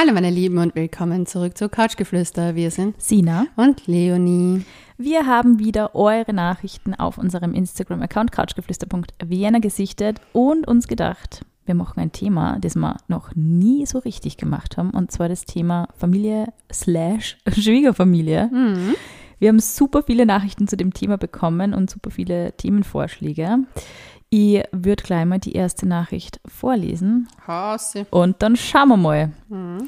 Hallo meine Lieben und willkommen zurück zu Couchgeflüster. Wir sind Sina und Leonie. Wir haben wieder eure Nachrichten auf unserem Instagram-Account couchgeflüster.vienna gesichtet und uns gedacht, wir machen ein Thema, das wir noch nie so richtig gemacht haben, und zwar das Thema Familie slash Schwiegerfamilie. Mhm. Wir haben super viele Nachrichten zu dem Thema bekommen und super viele Themenvorschläge. Ich würde gleich mal die erste Nachricht vorlesen Hase. und dann schauen wir mal. Mhm.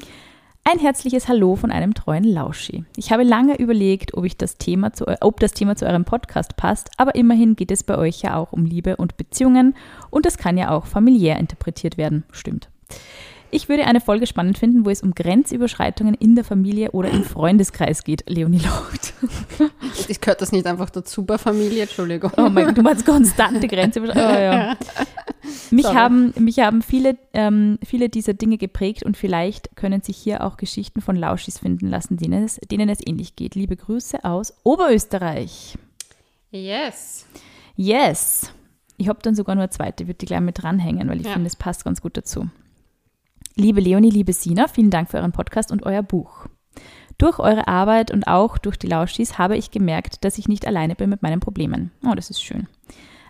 Ein herzliches Hallo von einem treuen Lauschi. Ich habe lange überlegt, ob, ich das Thema zu, ob das Thema zu eurem Podcast passt, aber immerhin geht es bei euch ja auch um Liebe und Beziehungen und es kann ja auch familiär interpretiert werden. Stimmt. Ich würde eine Folge spannend finden, wo es um Grenzüberschreitungen in der Familie oder im Freundeskreis geht. Leonie lacht. Ich gehört das nicht einfach dazu bei Familie, Entschuldigung. Oh mein Gott, du meinst konstante Grenzüberschreitungen. Oh, ja. Mich Sorry. haben, mich haben viele, ähm, viele dieser Dinge geprägt und vielleicht können sich hier auch Geschichten von Lauschis finden lassen, denen es, denen es ähnlich geht. Liebe Grüße aus Oberösterreich. Yes. Yes. Ich habe dann sogar nur eine zweite, würde die gleich mit dranhängen, weil ich Ja. finde, es passt ganz gut dazu. Liebe Leonie, liebe Sina, vielen Dank für euren Podcast und euer Buch. Durch eure Arbeit und auch durch die Lauschis habe ich gemerkt, dass ich nicht alleine bin mit meinen Problemen. Oh, das ist schön.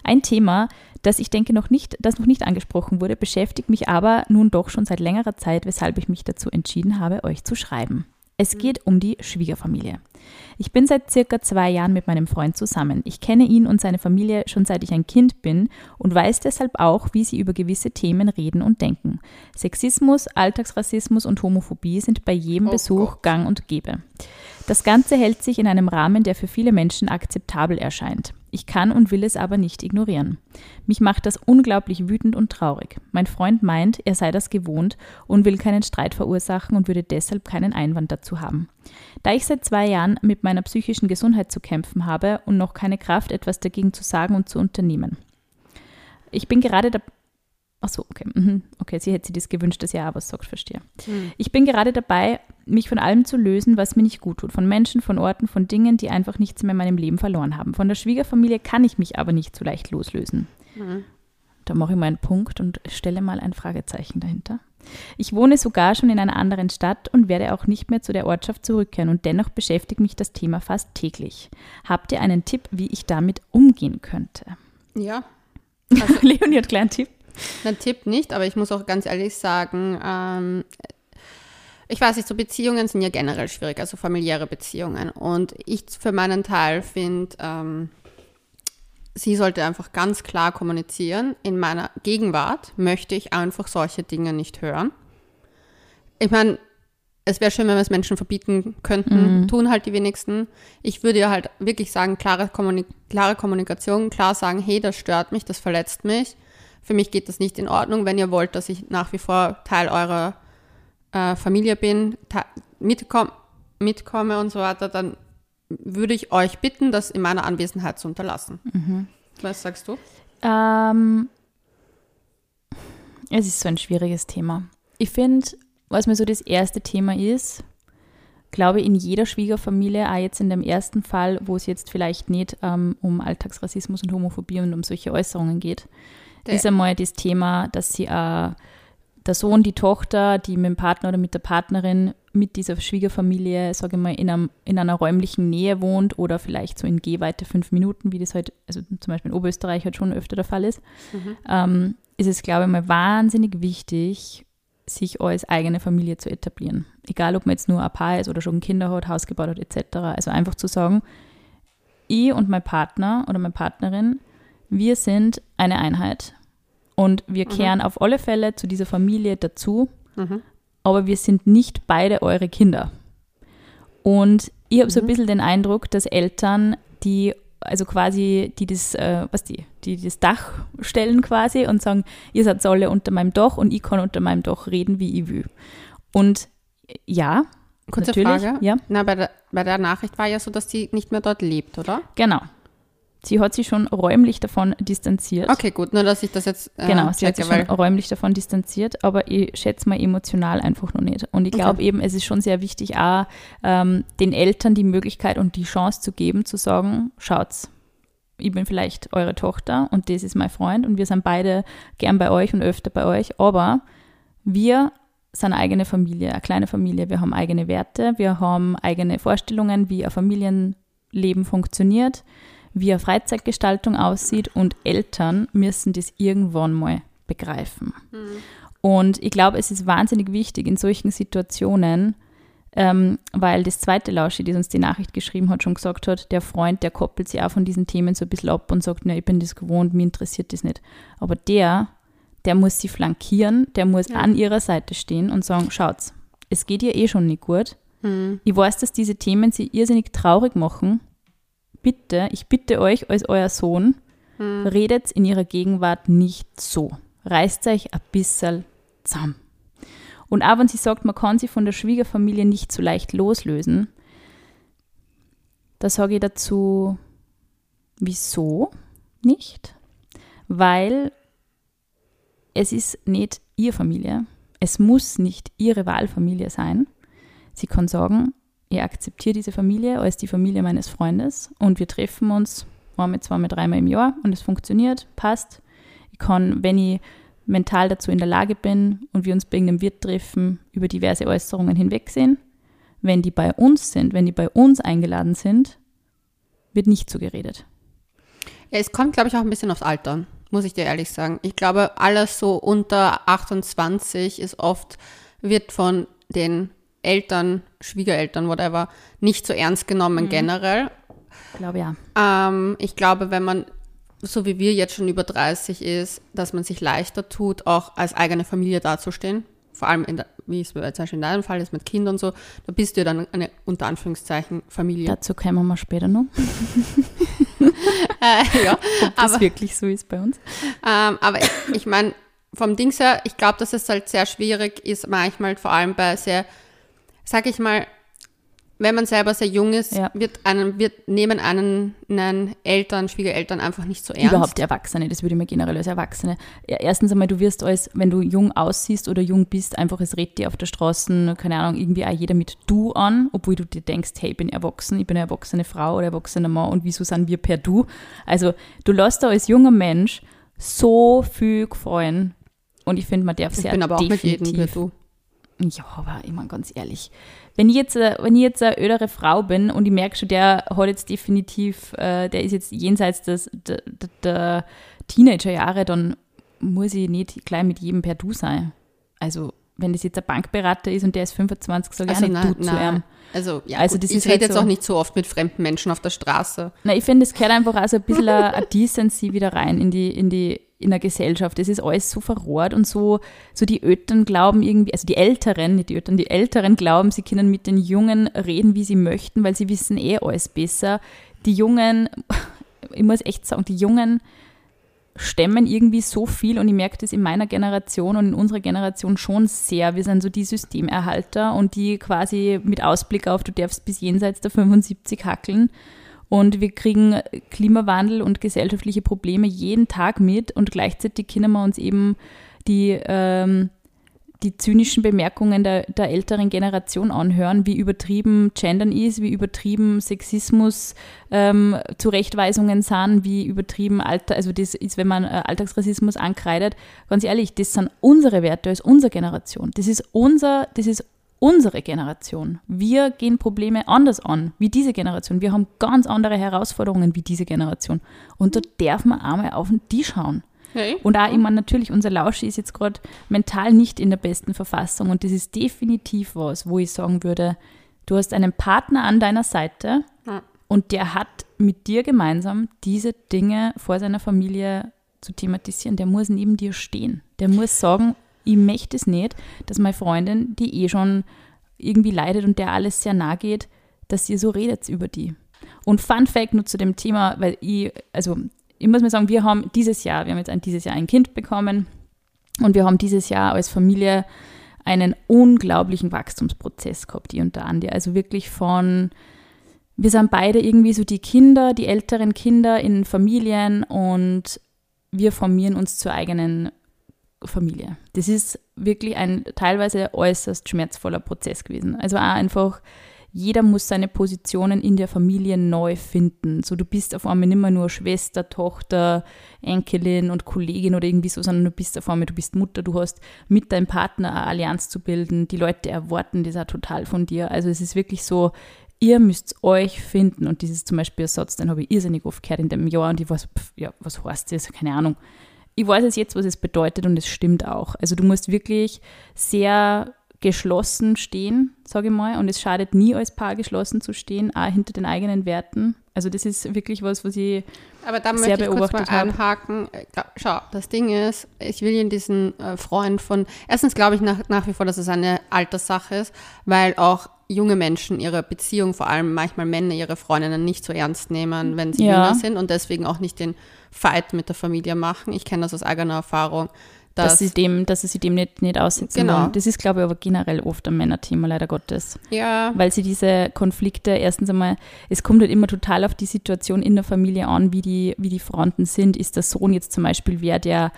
Ein Thema, das ich denke noch nicht, das noch nicht angesprochen wurde, beschäftigt mich aber nun doch schon seit längerer Zeit, weshalb ich mich dazu entschieden habe, euch zu schreiben. Es geht um die Schwiegerfamilie. Ich bin seit circa zwei Jahren mit meinem Freund zusammen. Ich kenne ihn und seine Familie schon seit ich ein Kind bin und weiß deshalb auch, wie sie über gewisse Themen reden und denken. Sexismus, Alltagsrassismus und Homophobie sind bei jedem Oh Besuch Gott. gang und gäbe. Das Ganze hält sich in einem Rahmen, der für viele Menschen akzeptabel erscheint. Ich kann und will es aber nicht ignorieren. Mich macht das unglaublich wütend und traurig. Mein Freund meint, er sei das gewohnt und will keinen Streit verursachen und würde deshalb keinen Einwand dazu haben. Da ich seit zwei Jahren mit meiner psychischen Gesundheit zu kämpfen habe und noch keine Kraft, etwas dagegen zu sagen und zu unternehmen. Ich bin gerade da. Ach so, okay. mhm. Okay, sie hätte sich das gewünscht, dass ihr auch was sagt, verstehe. Hm. Ich bin gerade dabei, mich von allem zu lösen, was mir nicht gut tut. Von Menschen, von Orten, von Dingen, die einfach nichts mehr in meinem Leben verloren haben. Von der Schwiegerfamilie kann ich mich aber nicht so leicht loslösen. Mhm. Da mache ich mal einen Punkt und stelle mal ein Fragezeichen dahinter. Ich wohne sogar schon in einer anderen Stadt und werde auch nicht mehr zu der Ortschaft zurückkehren und dennoch beschäftigt mich das Thema fast täglich. Habt ihr einen Tipp, wie ich damit umgehen könnte? Ja, Leonie hat kleinen Tipp. ein Tipp nicht, aber ich muss auch ganz ehrlich sagen, ähm, ich weiß nicht, so Beziehungen sind ja generell schwierig, also familiäre Beziehungen. Und ich für meinen Teil finde, ähm, sie sollte einfach ganz klar kommunizieren. In meiner Gegenwart möchte ich einfach solche Dinge nicht hören. Ich meine, es wäre schön, wenn wir es Menschen verbieten könnten, tun halt die wenigsten. Ich würde ja halt wirklich sagen, klare, Kommunik klare Kommunikation, klar sagen, hey, das stört mich, das verletzt mich. Für mich geht das nicht in Ordnung. Wenn ihr wollt, dass ich nach wie vor Teil eurer äh, Familie bin, te- mitkomm mitkomme und so weiter, dann würde ich euch bitten, das in meiner Anwesenheit zu unterlassen. Was sagst du? Ähm, es ist so ein schwieriges Thema. Ich finde, was mir so das erste Thema ist, glaube in jeder Schwiegerfamilie, auch jetzt in dem ersten Fall, wo es jetzt vielleicht nicht ähm, um Alltagsrassismus und Homophobie und um solche Äußerungen geht, Der- ist einmal das Thema, dass sie äh, der Sohn, die Tochter, die mit dem Partner oder mit der Partnerin mit dieser Schwiegerfamilie, sage ich mal, in, einem, in einer räumlichen Nähe wohnt oder vielleicht so in Gehweite fünf Minuten, wie das halt, also zum Beispiel in Oberösterreich halt schon öfter der Fall ist, ähm, ist es, glaube ich, mal wahnsinnig wichtig, sich als eigene Familie zu etablieren. Egal, ob man jetzt nur ein Paar ist oder schon Kinder hat, Haus gebaut hat, etc. Also einfach zu sagen, ich und mein Partner oder meine Partnerin, wir sind eine Einheit. Und wir kehren auf alle Fälle zu dieser Familie dazu, Mhm. aber wir sind nicht beide eure Kinder. Und ich habe so ein bisschen den Eindruck, dass Eltern, die also quasi, die das, äh, was die, die das Dach stellen quasi und sagen, ihr seid alle unter meinem Dach und ich kann unter meinem Dach reden, wie ich will. Und ja, Kurze natürlich, Frage. ja, Na, bei der, bei der Nachricht war ja so, dass sie nicht mehr dort lebt, oder? genau. Sie hat sich schon räumlich davon distanziert. Okay, gut, nur dass ich das jetzt äh, Genau, sie hat checke, sich schon räumlich davon distanziert, aber ich schätze mal emotional einfach noch nicht. Und ich glaube Okay. eben, es ist schon sehr wichtig, auch ähm, den Eltern die Möglichkeit und die Chance zu geben, zu sagen, schaut's, ich bin vielleicht eure Tochter und das ist mein Freund und wir sind beide gern bei euch und öfter bei euch, aber wir sind eine eigene Familie, eine kleine Familie. Wir haben eigene Werte, wir haben eigene Vorstellungen, wie ein Familienleben funktioniert, wie eine Freizeitgestaltung aussieht und Eltern müssen das irgendwann mal begreifen. Mhm. Und ich glaube, es ist wahnsinnig wichtig in solchen Situationen, ähm, weil das zweite Lauschi, das uns die Nachricht geschrieben hat, schon gesagt hat, der Freund, der koppelt sich auch von diesen Themen so ein bisschen ab und sagt, na, ich bin das gewohnt, mir interessiert das nicht. Aber der, der muss sie flankieren, der muss ja. an ihrer Seite stehen und sagen, schaut's, es geht ihr eh schon nicht gut. Mhm. Ich weiß, dass diese Themen sie irrsinnig traurig machen. Bitte, ich bitte euch als euer Sohn, mhm. redet in ihrer Gegenwart nicht so. Reißt euch ein bisschen zusammen. Und auch wenn sie sagt, man kann sie von der Schwiegerfamilie nicht so leicht loslösen, da sage ich dazu, wieso nicht? Weil es ist nicht ihre Familie. Es muss nicht ihre Wahlfamilie sein. Sie kann sagen, ich akzeptiere diese Familie als die Familie meines Freundes und wir treffen uns einmal, zweimal, dreimal im Jahr und es funktioniert, passt. Ich kann, wenn ich mental dazu in der Lage bin und wir uns bei irgendeinem Wirt treffen, über diverse Äußerungen hinwegsehen. Wenn die bei uns sind, wenn die bei uns eingeladen sind, wird nicht so geredet. Ja, es kommt, glaube ich, auch ein bisschen aufs Alter, muss ich dir ehrlich sagen. Ich glaube, alles so unter 28 ist oft, wird von den Eltern, Schwiegereltern, whatever, nicht so ernst genommen mhm. generell. Ich glaube ja. Ähm, ich glaube, wenn man so wie wir jetzt schon über 30 ist, dass man sich leichter tut, auch als eigene Familie dazustehen. Vor allem, der, wie es zum Beispiel in deinem Fall ist, mit Kindern und so, da bist du ja dann eine, unter Anführungszeichen, Familie. Dazu kommen wir mal später noch. äh, ja, Ob das aber, wirklich so ist bei uns. Ähm, aber ich, ich meine, vom Dings her, ich glaube, dass es halt sehr schwierig ist, manchmal vor allem bei sehr, sag ich mal, wenn man selber sehr jung ist, ja. wird einen, wird, nehmen einen, einen Eltern, Schwiegereltern einfach nicht so ernst. Überhaupt Erwachsene, das würde ich mir generell als Erwachsene. Erstens einmal, du wirst als, wenn du jung aussiehst oder jung bist, einfach es redet dir auf der Straße, keine Ahnung, irgendwie auch jeder mit du an, obwohl du dir denkst, hey, ich bin erwachsen, ich bin eine erwachsene Frau oder erwachsener Mann und wieso sind wir per du? Also, du lässt da als junger Mensch so viel gefallen und ich finde, man darf sehr Ich bin aber auch mit jedem per du. Ja, aber ich meine ganz ehrlich, wenn ich jetzt, äh, wenn ich jetzt eine ödere Frau bin und ich merke schon, der hat jetzt definitiv, äh, der ist jetzt jenseits des, der, der Teenagerjahre, dann muss ich nicht gleich mit jedem per Du sein. Also, wenn das jetzt ein Bankberater ist und der ist 25, sage ich also, auch nicht nein, Du zu ihm. Also, ja, also das ich rede halt jetzt so, auch nicht so oft mit fremden Menschen auf der Straße. Nein, ich finde, es gehört einfach auch so ein bisschen eine Decency wieder rein in die, in die, in der Gesellschaft. Es ist alles so verrohrt und so, so die Eltern glauben irgendwie, also die Älteren, nicht die Eltern, die Älteren glauben, sie können mit den Jungen reden, wie sie möchten, weil sie wissen eh alles besser. Die Jungen, ich muss echt sagen, die Jungen stemmen irgendwie so viel und ich merke das in meiner Generation und in unserer Generation schon sehr. Wir sind so die Systemerhalter und die quasi mit Ausblick auf, du darfst bis jenseits der 75 hackeln und wir kriegen Klimawandel und gesellschaftliche Probleme jeden Tag mit und gleichzeitig können wir uns eben die, ähm, die zynischen Bemerkungen der, der älteren Generation anhören, wie übertrieben Gendern ist, wie übertrieben Sexismus ähm, Zurechtweisungen sind, wie übertrieben Alter, also das ist, wenn man äh, Alltagsrassismus ankreidet. Ganz ehrlich, das sind unsere Werte als unsere Generation. Das ist unser, das ist unsere Generation. Wir gehen Probleme anders an, wie diese Generation. Wir haben ganz andere Herausforderungen wie diese Generation. Und da darf man einmal auf den Tisch schauen. Hey. Und auch immer natürlich, unser Lauschi ist jetzt gerade mental nicht in der besten Verfassung. Und das ist definitiv was, wo ich sagen würde, du hast einen Partner an deiner Seite ja. und der hat mit dir gemeinsam diese Dinge vor seiner Familie zu thematisieren. Der muss neben dir stehen. Der muss sagen, ich möchte es nicht, dass meine Freundin, die eh schon irgendwie leidet und der alles sehr nahe geht, dass ihr so redet über die. Und Fun Fact nur zu dem Thema, weil ich, also ich muss mal sagen, wir haben dieses Jahr, wir haben jetzt ein, dieses Jahr ein Kind bekommen und wir haben dieses Jahr als Familie einen unglaublichen Wachstumsprozess gehabt, die und der Andi. Also wirklich von, wir sind beide irgendwie so die Kinder, die älteren Kinder in Familien und wir formieren uns zur eigenen Familie. Das ist wirklich ein teilweise äußerst schmerzvoller Prozess gewesen. Also auch einfach jeder muss seine Positionen in der Familie neu finden. So, du bist auf einmal nicht mehr nur Schwester, Tochter, Enkelin und Kollegin oder irgendwie so, sondern du bist auf einmal, du bist Mutter, du hast mit deinem Partner eine Allianz zu bilden. Die Leute erwarten das auch total von dir. Also es ist wirklich so, ihr müsst euch finden. Und dieses zum Beispiel ein Satz, den habe ich irrsinnig oft gehört in dem Jahr und ich weiß, pff, ja, was heißt das? Keine Ahnung. Ich weiß es jetzt, was es bedeutet und es stimmt auch. Also du musst wirklich sehr geschlossen stehen, sage ich mal. Und es schadet nie, als Paar geschlossen zu stehen, auch hinter den eigenen Werten. Also das ist wirklich was, was ich Aber da sehr möchte ich kurz mal habe. einhaken. Äh, Schau, das Ding ist, ich will in diesen äh, Freund von, erstens glaube ich nach, nach wie vor, dass es eine Alterssache ist, weil auch junge Menschen ihre Beziehung, vor allem manchmal Männer, ihre Freundinnen nicht so ernst nehmen, wenn sie Ja. jünger sind und deswegen auch nicht den Fight mit der Familie machen. Ich kenne das aus eigener Erfahrung. dass Dass, sie dem, dass sie dem nicht, nicht aussetzen Genau. wollen. Das ist, glaube ich, aber generell oft ein Männerthema, leider Gottes. ja, Weil sie diese Konflikte, erstens einmal, es kommt halt immer total auf die Situation in der Familie an, wie die, wie die Fronten sind. Ist der Sohn jetzt zum Beispiel wer, der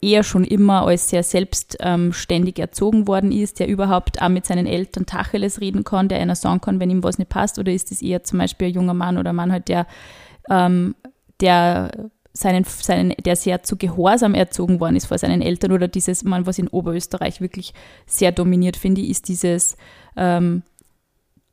eher schon immer als sehr selbstständig erzogen worden ist, der überhaupt auch mit seinen Eltern Tacheles reden kann, der einer sagen kann, wenn ihm was nicht passt, oder ist es eher zum Beispiel ein junger Mann oder ein Mann halt, der, ähm, der seinen, seinen, der sehr zu Gehorsam erzogen worden ist vor seinen Eltern? Oder dieses, man, was in Oberösterreich wirklich sehr dominiert, finde ich, ist dieses, ähm,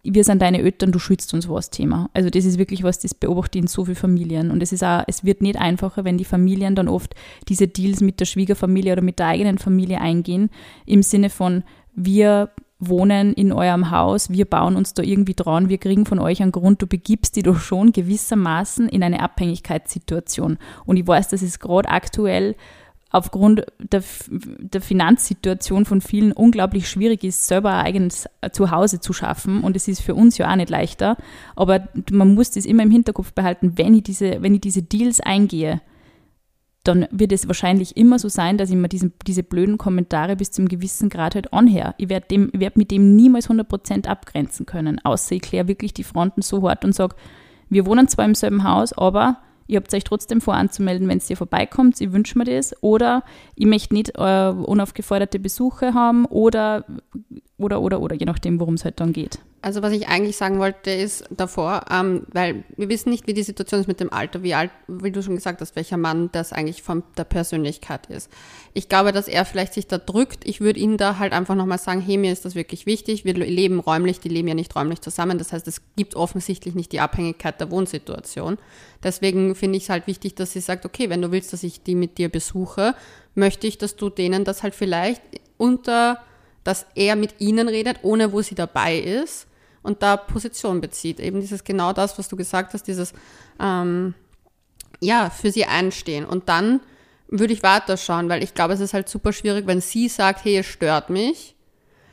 wir sind deine Eltern, du schützt uns was Thema. Also das ist wirklich was, das beobachte ich in so vielen Familien. Und es ist auch, es wird nicht einfacher, wenn die Familien dann oft diese Deals mit der Schwiegerfamilie oder mit der eigenen Familie eingehen, im Sinne von, wir wohnen in eurem Haus, wir bauen uns da irgendwie dran, wir kriegen von euch einen Grund, du begibst dich doch schon gewissermaßen in eine Abhängigkeitssituation. Und ich weiß, dass es gerade aktuell aufgrund der, der Finanzsituation von vielen unglaublich schwierig ist, selber ein eigenes Zuhause zu schaffen. Und es ist für uns ja auch nicht leichter. Aber man muss das immer im Hinterkopf behalten, wenn ich diese, wenn ich diese Deals eingehe, dann wird es wahrscheinlich immer so sein, dass ich mir diesen, diese blöden Kommentare bis zum gewissen Grad halt anhöre. Ich werde werd mit dem niemals 100% abgrenzen können, außer ich kläre wirklich die Fronten so hart und sage, wir wohnen zwar im selben Haus, aber ihr habt euch trotzdem vor anzumelden, wenn ihr vorbeikommt, ich wünsche mir das, oder ich möchte nicht äh, unaufgeforderte Besuche haben, oder, oder, oder, oder, je nachdem, worum es halt dann geht. Also was ich eigentlich sagen wollte, ist davor, ähm, weil wir wissen nicht, wie die Situation ist mit dem Alter, wie alt, wie du schon gesagt hast, welcher Mann das eigentlich von der Persönlichkeit ist. Ich glaube, dass er vielleicht sich da drückt. Ich würde ihm da halt einfach nochmal sagen, hey, mir ist das wirklich wichtig. Wir leben räumlich, die leben ja nicht räumlich zusammen. Das heißt, es gibt offensichtlich nicht die Abhängigkeit der Wohnsituation. Deswegen finde ich es halt wichtig, dass sie sagt, okay, wenn du willst, dass ich die mit dir besuche, möchte ich, dass du denen das halt vielleicht unter, dass er mit ihnen redet, ohne wo sie dabei ist und da Position bezieht. Eben dieses genau das, was du gesagt hast, dieses ähm, ja, für sie einstehen. Und dann würde ich weiterschauen, weil ich glaube, es ist halt super schwierig, wenn sie sagt, hey, es stört mich.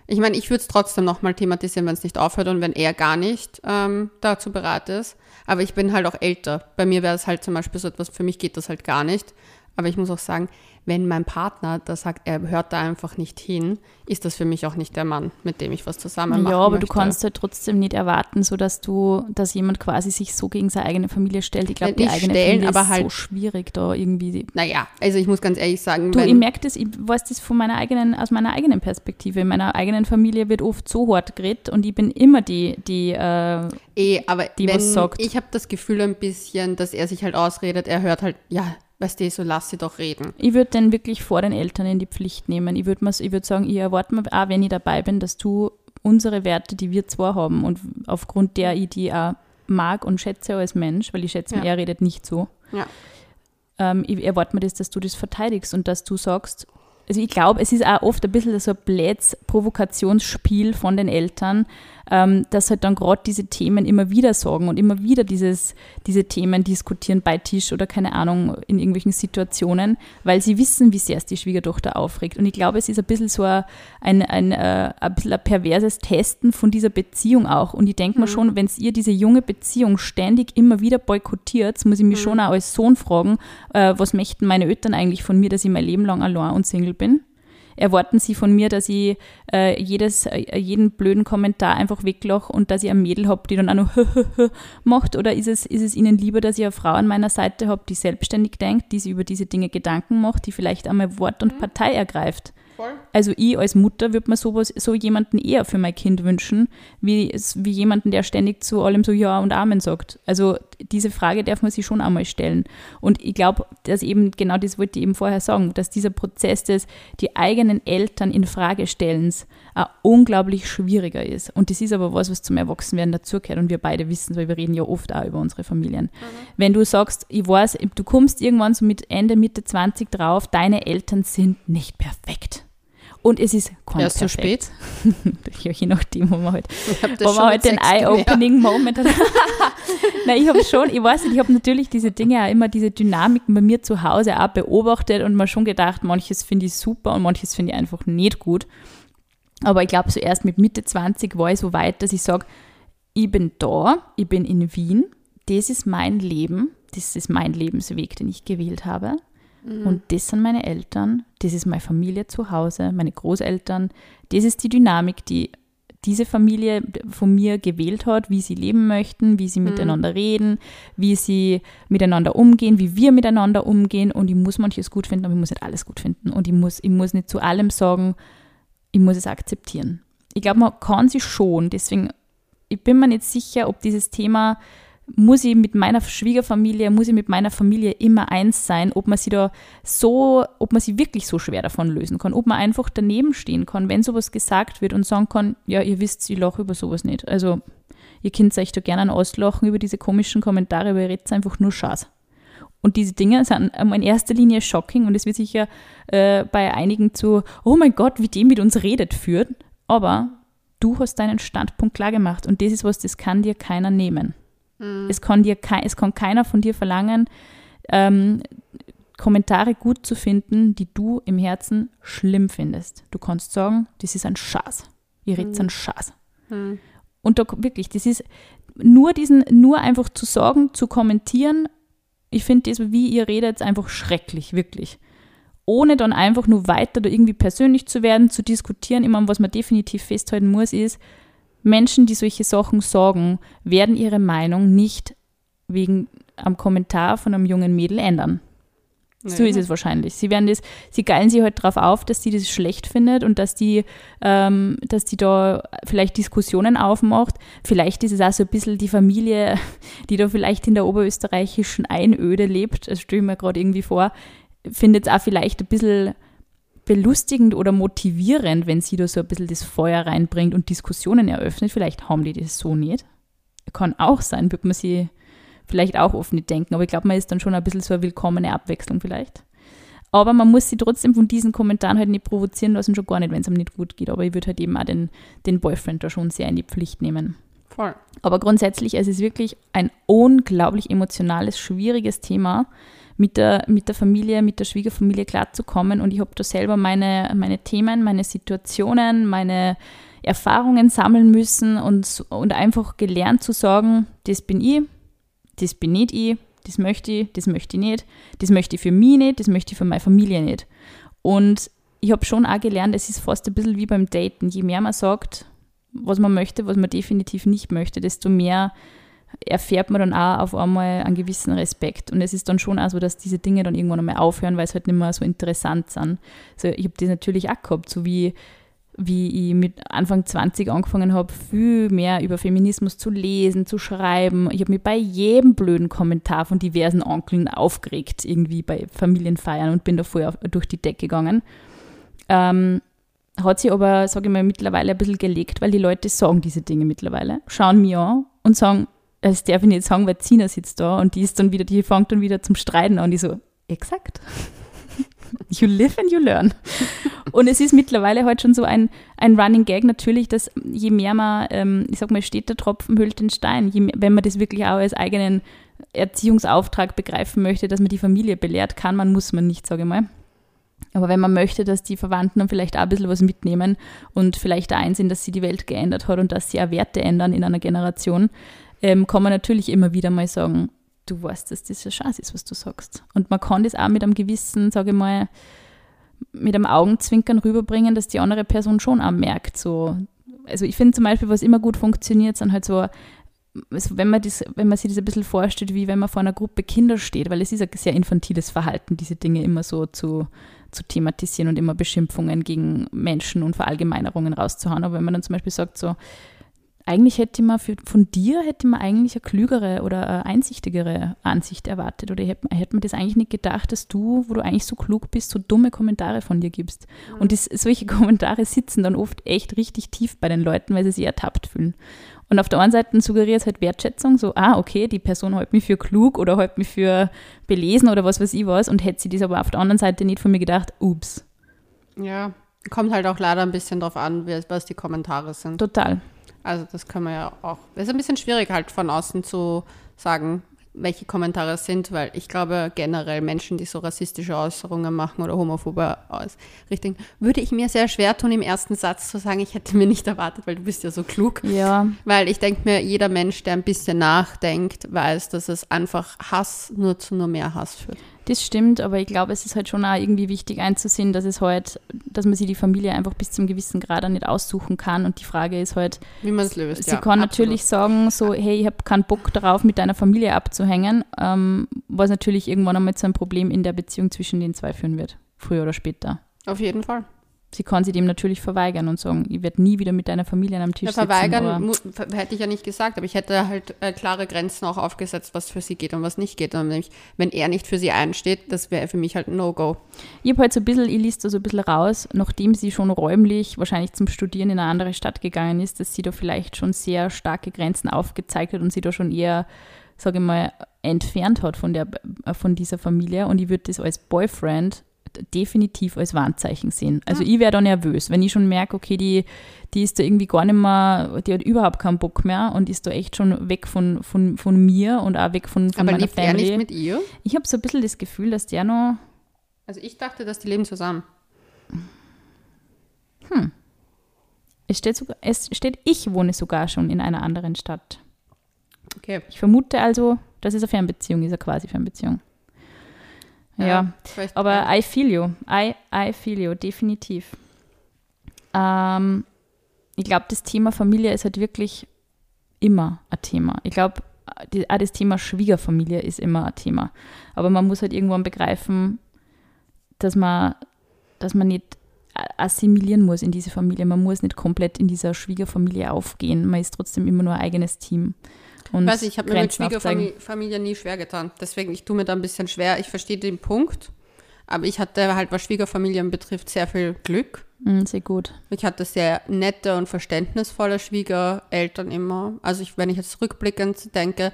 Ich meine, ich würde es trotzdem nochmal thematisieren, wenn es nicht aufhört und wenn er gar nicht ähm, dazu bereit ist. Aber ich bin halt auch älter. Bei mir wäre es halt zum Beispiel so etwas, für mich geht das halt gar nicht. Aber ich muss auch sagen, wenn mein Partner da sagt, er hört da einfach nicht hin, ist das für mich auch nicht der Mann, mit dem ich was zusammen machen Ja, aber möchte. du kannst halt trotzdem nicht erwarten, so dass du, dass jemand quasi sich so gegen seine eigene Familie stellt. Ich glaube, die eigene stellen, Familie aber ist so halt- schwierig da irgendwie. Naja, also ich muss ganz ehrlich sagen, Du, ich merke das, ich weiß das von meiner eigenen, aus meiner eigenen Perspektive. In meiner eigenen Familie wird oft so hart geredet und ich bin immer die, die, äh, Eh, aber die wenn, was sagt. ich habe das Gefühl ein bisschen, dass er sich halt ausredet, er hört halt, ja, weißt du, so lass sie doch reden. ich würde den wirklich vor den Eltern in die Pflicht nehmen. Ich würde würd sagen, ich erwarte mir auch, wenn ich dabei bin, dass du unsere Werte, die wir zwar haben und aufgrund der ich die auch mag und schätze als Mensch, weil ich schätze, Ja. er redet nicht so. Ja. ähm, ich erwarte mir das, dass du das verteidigst und dass du sagst, also ich glaube, es ist auch oft ein bisschen so ein blödes Provokationsspiel von den Eltern, ähm, dass halt dann gerade diese Themen immer wieder sagen und immer wieder dieses, diese Themen diskutieren bei Tisch oder keine Ahnung, in irgendwelchen Situationen, weil sie wissen, wie sehr es die Schwiegertochter aufregt. Und ich glaube, es ist ein bisschen so ein, ein, ein, äh, ein, bisschen ein perverses Testen von dieser Beziehung auch. Und ich denke mir schon, wenn ihr diese junge Beziehung ständig immer wieder boykottiert, muss ich mich schon auch als Sohn fragen, äh, was möchten meine Eltern eigentlich von mir, dass ich mein Leben lang allein und Single bin? Erwarten sie von mir, dass ich äh, jedes, äh, jeden blöden Kommentar einfach weglache und dass ich ein Mädel habe, die dann auch noch macht? Oder ist es, ist es ihnen lieber, dass ich eine Frau an meiner Seite habe, die selbstständig denkt, die sich über diese Dinge Gedanken macht, die vielleicht einmal Wort und Partei ergreift? Voll. Also ich als Mutter würde mir sowas, so jemanden eher für mein Kind wünschen, wie, wie jemanden, der ständig zu allem so Ja und Amen sagt. Also diese Frage darf man sich schon einmal stellen. Und ich glaube, dass eben, genau das wollte ich eben vorher sagen, dass dieser Prozess des die eigenen Eltern in Frage stellens auch unglaublich schwieriger ist. Und das ist aber was, was zum Erwachsenwerden dazugehört. Und wir beide wissen es, weil wir reden ja oft auch über unsere Familien. Mhm. Wenn du sagst, ich weiß, du kommst irgendwann so mit Ende, Mitte 20 drauf, deine Eltern sind nicht perfekt. Und es ist Erst zu spät. ja, je nachdem, wo man halt, wo man halt den Eye-Opening-Moment hat. Nein, ich habe schon, ich weiß nicht, ich habe natürlich diese Dinge auch immer, diese Dynamiken bei mir zu Hause auch beobachtet und mir schon gedacht, manches finde ich super und manches finde ich einfach nicht gut. Aber ich glaube, so erst mit Mitte 20 war ich so weit, dass ich sage, ich bin da, ich bin in Wien, das ist mein Leben, das ist mein Lebensweg, den ich gewählt habe. Mhm. Und das sind meine Eltern, das ist meine Familie zu Hause, meine Großeltern. Das ist die Dynamik, die diese Familie von mir gewählt hat, wie sie leben möchten, wie sie mhm. miteinander reden, wie sie miteinander umgehen, wie wir miteinander umgehen. Und ich muss manches gut finden, aber ich muss nicht alles gut finden. Und ich muss, ich muss nicht zu allem sagen, ich muss es akzeptieren. Ich glaube, man kann sie schon. Deswegen, ich bin mir nicht sicher, ob dieses Thema muss ich mit meiner Schwiegerfamilie, muss ich mit meiner Familie immer eins sein, ob man sie da so, ob man sie wirklich so schwer davon lösen kann, ob man einfach daneben stehen kann, wenn sowas gesagt wird und sagen kann, ja, ihr wisst, ich lache über sowas nicht. Also, ihr könnt euch da gerne auslachen über diese komischen Kommentare, aber ihr redet einfach nur Schatz. Und diese Dinge sind in erster Linie shocking und es wird sicher äh, bei einigen zu, oh mein Gott, wie dem mit uns redet, führen. Aber du hast deinen Standpunkt klar gemacht und das ist was, das kann dir keiner nehmen. Mhm. Es, kann dir es kann keiner von dir verlangen, ähm, Kommentare gut zu finden, die du im Herzen schlimm findest. Du kannst sagen, das ist ein Schatz. Ihr redet mhm. ein Schatz. Mhm. Und da wirklich, das ist nur diesen, nur einfach zu sagen, zu kommentieren, ich finde das, wie ihr redet, einfach schrecklich, wirklich. Ohne dann einfach nur weiter da irgendwie persönlich zu werden, zu diskutieren. Immer, was man definitiv festhalten muss, ist, Menschen, die solche Sachen sagen, werden ihre Meinung nicht wegen einem Kommentar von einem jungen Mädel ändern. Nee. So ist es wahrscheinlich. Sie werden das, sie geilen sich halt darauf auf, dass sie das schlecht findet und dass die, ähm, dass die da vielleicht Diskussionen aufmacht. Vielleicht ist es auch so ein bisschen die Familie, die da vielleicht in der oberösterreichischen Einöde lebt, das stelle ich mir gerade irgendwie vor, findet es auch vielleicht ein bisschen belustigend oder motivierend, wenn sie da so ein bisschen das Feuer reinbringt und Diskussionen eröffnet. Vielleicht haben die das so nicht. Kann auch sein, wird man sie vielleicht auch oft nicht denken. Aber ich glaube, man ist dann schon ein bisschen so eine willkommene Abwechslung vielleicht. Aber man muss sie trotzdem von diesen Kommentaren halt nicht provozieren lassen, schon gar nicht, wenn es einem nicht gut geht. Aber ich würde halt eben auch den, den Boyfriend da schon sehr in die Pflicht nehmen. Voll. Aber grundsätzlich, es ist wirklich ein unglaublich emotionales, schwieriges Thema mit der, mit der Familie, mit der Schwiegerfamilie klarzukommen. Und ich habe da selber meine, meine Themen, meine Situationen, meine Erfahrungen sammeln müssen und, und einfach gelernt zu sagen, das bin ich, das bin nicht ich, das möchte ich, das möchte ich nicht, das möchte ich für mich nicht, das möchte ich für meine Familie nicht. Und ich habe schon auch gelernt, es ist fast ein bisschen wie beim Daten. Je mehr man sagt, was man möchte, was man definitiv nicht möchte, desto mehr erfährt man dann auch auf einmal einen gewissen Respekt. Und es ist dann schon auch so, dass diese Dinge dann irgendwann einmal aufhören, weil es halt nicht mehr so interessant sind. Also ich habe das natürlich auch gehabt, so wie, wie ich mit Anfang 20 angefangen habe, viel mehr über Feminismus zu lesen, zu schreiben. Ich habe mich bei jedem blöden Kommentar von diversen Onkeln aufgeregt, irgendwie bei Familienfeiern und bin da vorher durch die Decke gegangen. Ähm, hat sich aber, sage ich mal, mittlerweile ein bisschen gelegt, weil die Leute sagen diese Dinge mittlerweile, schauen mir an und sagen, darf ich nicht sagen, weil Zina sitzt da und die ist dann wieder, die fängt dann wieder zum Streiten an. Die so, exakt. You live and you learn. Und es ist mittlerweile halt schon so ein, ein Running Gag natürlich, dass je mehr man, ähm, ich sag mal, steht der Tropfen hüllt den Stein, mehr, wenn man das wirklich auch als eigenen Erziehungsauftrag begreifen möchte, dass man die Familie belehrt, kann man, muss man nicht, sage ich mal. Aber wenn man möchte, dass die Verwandten dann vielleicht auch ein bisschen was mitnehmen und vielleicht einsehen, dass sie die Welt geändert hat und dass sie auch Werte ändern in einer Generation, ähm, kann man natürlich immer wieder mal sagen, du weißt, dass das ja Scheiß ist, was du sagst. Und man kann das auch mit einem gewissen, sage ich mal, mit einem Augenzwinkern rüberbringen, dass die andere Person schon auch merkt. So. Also ich finde zum Beispiel, was immer gut funktioniert, sind halt so, also wenn, man das, wenn man sich das ein bisschen vorstellt, wie wenn man vor einer Gruppe Kinder steht, weil es ist ein sehr infantiles Verhalten, diese Dinge immer so zu, zu thematisieren und immer Beschimpfungen gegen Menschen und Verallgemeinerungen rauszuhauen. Aber wenn man dann zum Beispiel sagt, so, eigentlich hätte man für, von dir hätte man eigentlich eine klügere oder eine einsichtigere Ansicht erwartet. Oder hätte, hätte man das eigentlich nicht gedacht, dass du, wo du eigentlich so klug bist, so dumme Kommentare von dir gibst. Mhm. Und das, solche Kommentare sitzen dann oft echt richtig tief bei den Leuten, weil sie sich ertappt fühlen. Und auf der einen Seite suggeriert es halt Wertschätzung, so, ah, okay, die Person hält mich für klug oder hält mich für belesen oder was weiß ich was und hätte sie das aber auf der anderen Seite nicht von mir gedacht, ups. Ja, kommt halt auch leider ein bisschen drauf an, was die Kommentare sind. Total. Also das kann man ja auch. Es ist ein bisschen schwierig halt von außen zu sagen, welche Kommentare es sind, weil ich glaube generell Menschen, die so rassistische Äußerungen machen oder homophobe Ausrichtungen, würde ich mir sehr schwer tun, im ersten Satz zu sagen, ich hätte mir nicht erwartet, weil du bist ja so klug. Ja. Weil ich denke mir, jeder Mensch, der ein bisschen nachdenkt, weiß, dass es einfach Hass nur zu nur mehr Hass führt. Das stimmt, aber ich glaube, es ist halt schon auch irgendwie wichtig einzusehen, dass es halt, dass man sich die Familie einfach bis zum gewissen Grad auch nicht aussuchen kann. Und die Frage ist halt, wie man es löst. Sie ja, kann absolut. natürlich sagen, so, hey, ich habe keinen Bock darauf, mit deiner Familie abzuhängen, ähm, was natürlich irgendwann einmal zu einem Problem in der Beziehung zwischen den zwei führen wird, früher oder später. Auf jeden Fall sie kann sie dem natürlich verweigern und sagen, ich werde nie wieder mit deiner Familie an einem Tisch ja, verweigern sitzen. Verweigern hätte ich ja nicht gesagt, aber ich hätte halt äh, klare Grenzen auch aufgesetzt, was für sie geht und was nicht geht. Und nämlich, wenn er nicht für sie einsteht, das wäre für mich halt ein No-Go. Ich habe halt so ein bisschen, ich liest da so ein bisschen raus, nachdem sie schon räumlich wahrscheinlich zum Studieren in eine andere Stadt gegangen ist, dass sie da vielleicht schon sehr starke Grenzen aufgezeigt hat und sie da schon eher, sage ich mal, entfernt hat von, der, äh, von dieser Familie. Und ich würde das als Boyfriend definitiv als Warnzeichen sehen. Also ich wäre da nervös, wenn ich schon merke, okay, die, die ist da irgendwie gar nicht mehr, die hat überhaupt keinen Bock mehr und ist da echt schon weg von, von, von mir und auch weg von, von Aber meiner lebt Family. nicht mit ihr? Ich habe so ein bisschen das Gefühl, dass der noch... Also ich dachte, dass die leben zusammen. Hm. Es steht, sogar, es steht, ich wohne sogar schon in einer anderen Stadt. Okay. Ich vermute also, das ist eine Fernbeziehung, ist eine quasi Fernbeziehung. Ja, ja. aber I feel you. I, I feel you, definitiv. Ähm, ich glaube, das Thema Familie ist halt wirklich immer ein Thema. Ich glaube, auch das Thema Schwiegerfamilie ist immer ein Thema. Aber man muss halt irgendwann begreifen, dass man, dass man nicht assimilieren muss in diese Familie. Man muss nicht komplett in dieser Schwiegerfamilie aufgehen. Man ist trotzdem immer nur ein eigenes Team. Und weiß ich, habe mir mit Schwiegerfamilie nie schwer getan. Deswegen, ich tue mir da ein bisschen schwer. Ich verstehe den Punkt, aber ich hatte halt, was Schwiegerfamilien betrifft, sehr viel Glück. Mm, sehr gut. Ich hatte sehr nette und verständnisvolle Schwiegereltern immer. Also ich, wenn ich jetzt rückblickend denke,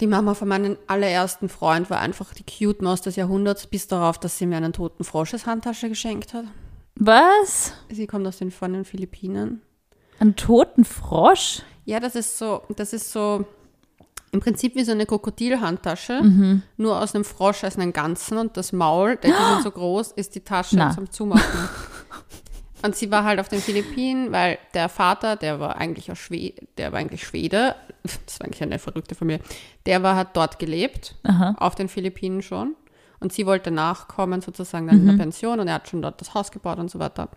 die Mama von meinem allerersten Freund war einfach die Cute Maus des Jahrhunderts, bis darauf, dass sie mir einen toten Frosch als Handtasche geschenkt hat. Was? Sie kommt aus den, von den Philippinen. Einen toten Frosch? Ja, das ist so, das ist so im Prinzip wie so eine Krokodilhandtasche, mhm. nur aus einem Frosch als einen Ganzen und das Maul, der ist so groß, ist die Tasche Na. zum Zumachen. und sie war halt auf den Philippinen, weil der Vater, der war eigentlich aus Schwede, der war eigentlich Schwede, das war eigentlich eine verrückte Familie, der war, hat dort gelebt, Aha. auf den Philippinen schon. Und sie wollte nachkommen, sozusagen dann mhm. in der mhm. Pension und er hat schon dort das Haus gebaut und so weiter.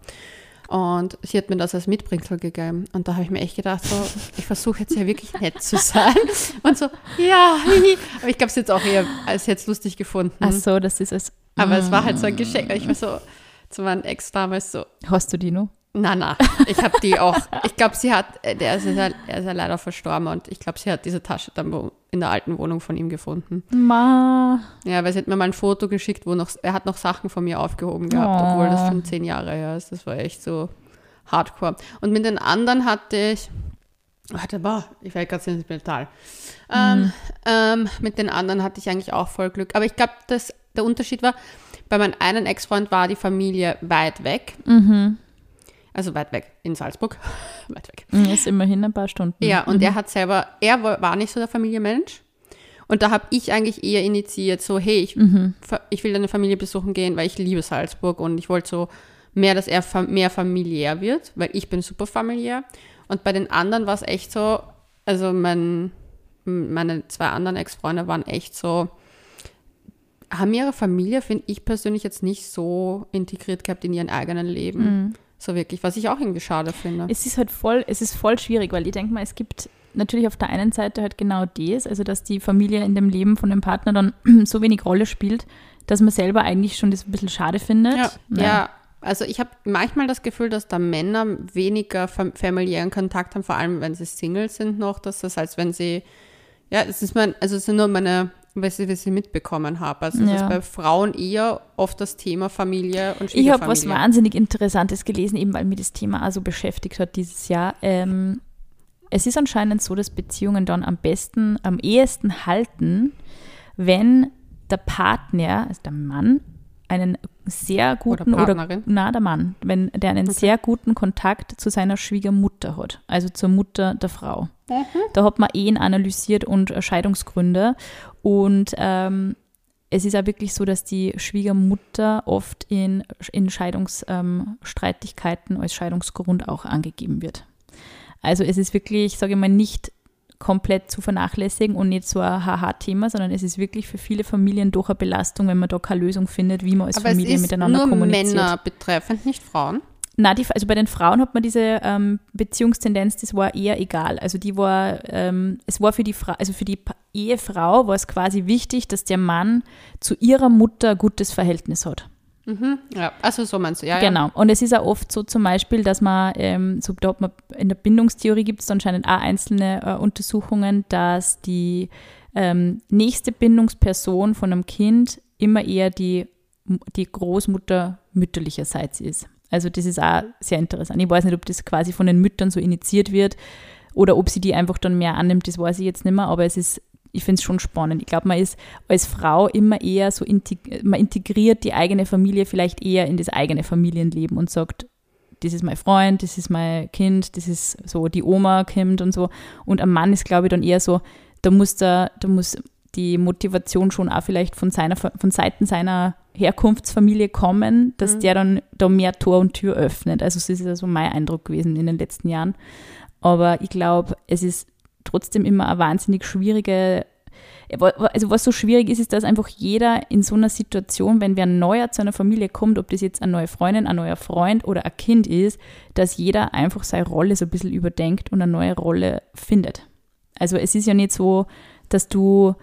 Und sie hat mir das als Mitbringsel gegeben. Und da habe ich mir echt gedacht, so, ich versuche jetzt ja wirklich nett zu sein. Und so, ja, aber ich glaube, es jetzt auch eher als jetzt lustig gefunden. Ach so, das ist es. Aber es war halt so ein Geschenk. Ich war so zu meinem Ex damals so. Hast du die noch? Na, na, ich habe die auch, ich glaube, sie hat, äh, der ist ja, er ist ja leider verstorben und ich glaube, sie hat diese Tasche dann in der alten Wohnung von ihm gefunden. Ma. Ja, weil sie hat mir mal ein Foto geschickt, wo noch, er hat noch Sachen von mir aufgehoben gehabt, oh. obwohl das schon zehn Jahre her ist. Das war echt so hardcore. Und mit den anderen hatte ich, warte, boah, ich werde gerade sentimental. Ähm, mhm. Ähm, mit den anderen hatte ich eigentlich auch voll Glück. Aber ich glaube, der Unterschied war, bei meinem einen Ex-Freund war die Familie weit weg. Mhm. Also weit weg, in Salzburg. weit weg. Mhm, ist immerhin ein paar Stunden. Ja, und mhm. er hat selber, er war nicht so der Familienmensch. Und da habe ich eigentlich eher initiiert, so, hey, ich, mhm. ich will deine Familie besuchen gehen, weil ich liebe Salzburg und ich wollte so mehr, dass er mehr familiär wird, weil ich bin super familiär. Und bei den anderen war es echt so, also mein, meine zwei anderen Ex-Freunde waren echt so, haben ihre Familie, finde ich persönlich jetzt nicht so integriert gehabt in ihren eigenen Leben. Mhm. So wirklich, was ich auch irgendwie schade finde. Es ist halt voll, es ist voll schwierig, weil ich denke mal, es gibt natürlich auf der einen Seite halt genau das, also dass die Familie in dem Leben von dem Partner dann so wenig Rolle spielt, dass man selber eigentlich schon das ein bisschen schade findet. Ja, ja. also ich habe manchmal das Gefühl, dass da Männer weniger fam familiären Kontakt haben, vor allem wenn sie Single sind noch, dass das als wenn sie, ja, es ist mein, also es sind nur meine, was ich, was ich mitbekommen habe. Also ja. das ist bei Frauen eher oft das Thema Familie und Ich habe was wahnsinnig Interessantes gelesen, eben weil mir das Thema also beschäftigt hat dieses Jahr. Ähm, es ist anscheinend so, dass Beziehungen dann am besten, am ehesten halten, wenn der Partner, also der Mann, einen sehr guten oder, oder na der Mann, wenn der einen okay. sehr guten Kontakt zu seiner Schwiegermutter hat, also zur Mutter der Frau. Mhm. Da hat man Ehen analysiert und Scheidungsgründe und ähm, es ist ja wirklich so, dass die Schwiegermutter oft in, in Scheidungsstreitigkeiten ähm, als Scheidungsgrund auch angegeben wird. Also es ist wirklich, sage ich mal, nicht komplett zu vernachlässigen und nicht so ein Haha-Thema, sondern es ist wirklich für viele Familien doch eine Belastung, wenn man da keine Lösung findet, wie man als Aber Familie es ist miteinander nur kommuniziert. Männer betreffend, nicht Frauen? Na, also bei den Frauen hat man diese ähm, Beziehungstendenz, das war eher egal. Also die war, ähm, es war für die Frau, also für die Ehefrau war es quasi wichtig, dass der Mann zu ihrer Mutter ein gutes Verhältnis hat. Mhm, ja, also so meinst du, ja. Genau. Ja. Und es ist auch oft so zum Beispiel, dass man, ähm, so, da man in der Bindungstheorie gibt es anscheinend auch einzelne äh, Untersuchungen, dass die ähm, nächste Bindungsperson von einem Kind immer eher die, die Großmutter mütterlicherseits ist. Also das ist auch sehr interessant. Ich weiß nicht, ob das quasi von den Müttern so initiiert wird oder ob sie die einfach dann mehr annimmt, das weiß ich jetzt nicht mehr, aber es ist ich finde es schon spannend. Ich glaube, man ist als Frau immer eher so, man integriert die eigene Familie vielleicht eher in das eigene Familienleben und sagt, das ist mein Freund, das ist mein Kind, das ist so, die Oma kommt und so. Und ein Mann ist, glaube ich, dann eher so, da muss da, da muss die Motivation schon auch vielleicht von seiner, von Seiten seiner Herkunftsfamilie kommen, dass mhm. der dann da mehr Tor und Tür öffnet. Also das ist ja so mein Eindruck gewesen in den letzten Jahren. Aber ich glaube, es ist trotzdem immer eine wahnsinnig schwierige also was so schwierig ist, ist, dass einfach jeder in so einer Situation, wenn wer neuer zu einer Familie kommt, ob das jetzt eine neue Freundin, ein neuer Freund oder ein Kind ist, dass jeder einfach seine Rolle so ein bisschen überdenkt und eine neue Rolle findet. Also es ist ja nicht so, dass du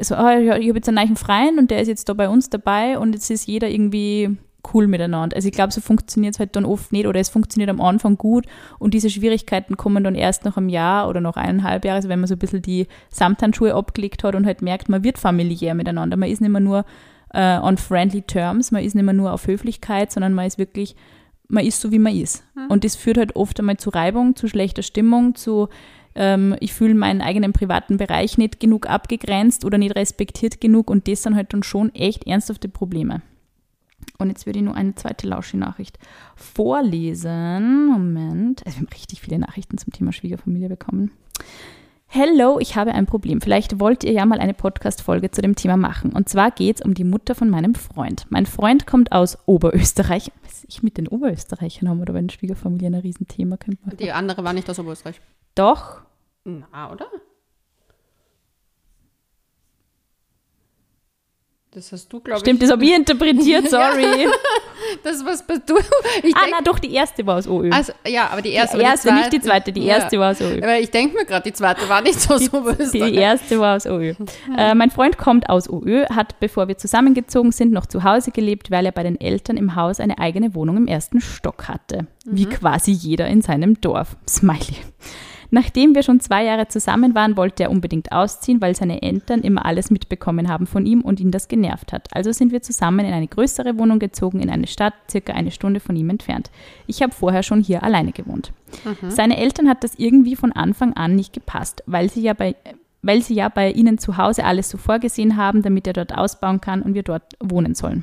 so, oh, ich habe jetzt einen neuen Freund und der ist jetzt da bei uns dabei und jetzt ist jeder irgendwie cool miteinander. Also ich glaube, so funktioniert es halt dann oft nicht oder es funktioniert am Anfang gut und diese Schwierigkeiten kommen dann erst nach einem Jahr oder nach eineinhalb Jahren, also wenn man so ein bisschen die Samthandschuhe abgelegt hat und halt merkt, man wird familiär miteinander. Man ist nicht mehr nur äh, on friendly terms, man ist nicht mehr nur auf Höflichkeit, sondern man ist wirklich, man ist so, wie man ist. Mhm. Und das führt halt oft einmal zu Reibung, zu schlechter Stimmung, zu ähm, ich fühle meinen eigenen privaten Bereich nicht genug abgegrenzt oder nicht respektiert genug und das sind halt dann schon echt ernsthafte Probleme. Und jetzt würde ich nur eine zweite Lauschi-Nachricht vorlesen. Moment. Also wir haben richtig viele Nachrichten zum Thema Schwiegerfamilie bekommen. Hello, ich habe ein Problem. Vielleicht wollt ihr ja mal eine Podcast-Folge zu dem Thema machen. Und zwar geht es um die Mutter von meinem Freund. Mein Freund kommt aus Oberösterreich. Was ich mit den Oberösterreichern haben oder bei den Schwiegerfamilien ein Riesenthema. Die andere war nicht aus Oberösterreich. Doch. Na, oder? Das hast du, glaube ich. Stimmt, das habe ich interpretiert, sorry. das was du. Ich ah, na doch, die erste war aus OÖ. Also, ja, aber die erste, die erste, die nicht die zweite, die erste ja. war aus OÖ. Aber ich denke mir gerade, die zweite war nicht so so Die erste war aus OÖ. Äh, mein Freund kommt aus OÖ, hat, bevor wir zusammengezogen sind, noch zu Hause gelebt, weil er bei den Eltern im Haus eine eigene Wohnung im ersten Stock hatte. Mhm. Wie quasi jeder in seinem Dorf. Smiley. Nachdem wir schon zwei Jahre zusammen waren, wollte er unbedingt ausziehen, weil seine Eltern immer alles mitbekommen haben von ihm und ihn das genervt hat. Also sind wir zusammen in eine größere Wohnung gezogen, in eine Stadt, circa eine Stunde von ihm entfernt. Ich habe vorher schon hier alleine gewohnt. Mhm. Seine Eltern hat das irgendwie von Anfang an nicht gepasst, weil sie ja bei weil sie ja bei ihnen zu Hause alles so vorgesehen haben, damit er dort ausbauen kann und wir dort wohnen sollen.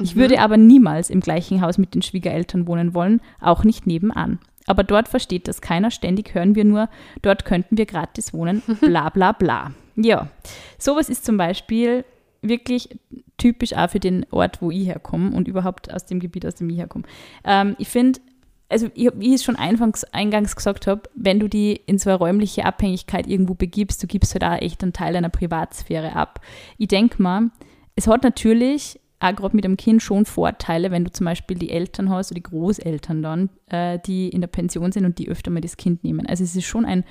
Ich mhm. würde aber niemals im gleichen Haus mit den Schwiegereltern wohnen wollen, auch nicht nebenan. Aber dort versteht das keiner. Ständig hören wir nur, dort könnten wir gratis wohnen, bla bla bla. Ja, sowas ist zum Beispiel wirklich typisch auch für den Ort, wo ich herkomme und überhaupt aus dem Gebiet, aus dem ich herkomme. Ähm, ich finde, also ich, wie ich es schon eingangs, eingangs gesagt habe, wenn du die in so eine räumliche Abhängigkeit irgendwo begibst, du gibst halt auch echt einen Teil deiner Privatsphäre ab. Ich denke mal, es hat natürlich auch gerade mit dem Kind schon Vorteile, wenn du zum Beispiel die Eltern hast oder die Großeltern dann, äh, die in der Pension sind und die öfter mal das Kind nehmen. Also es ist schon ein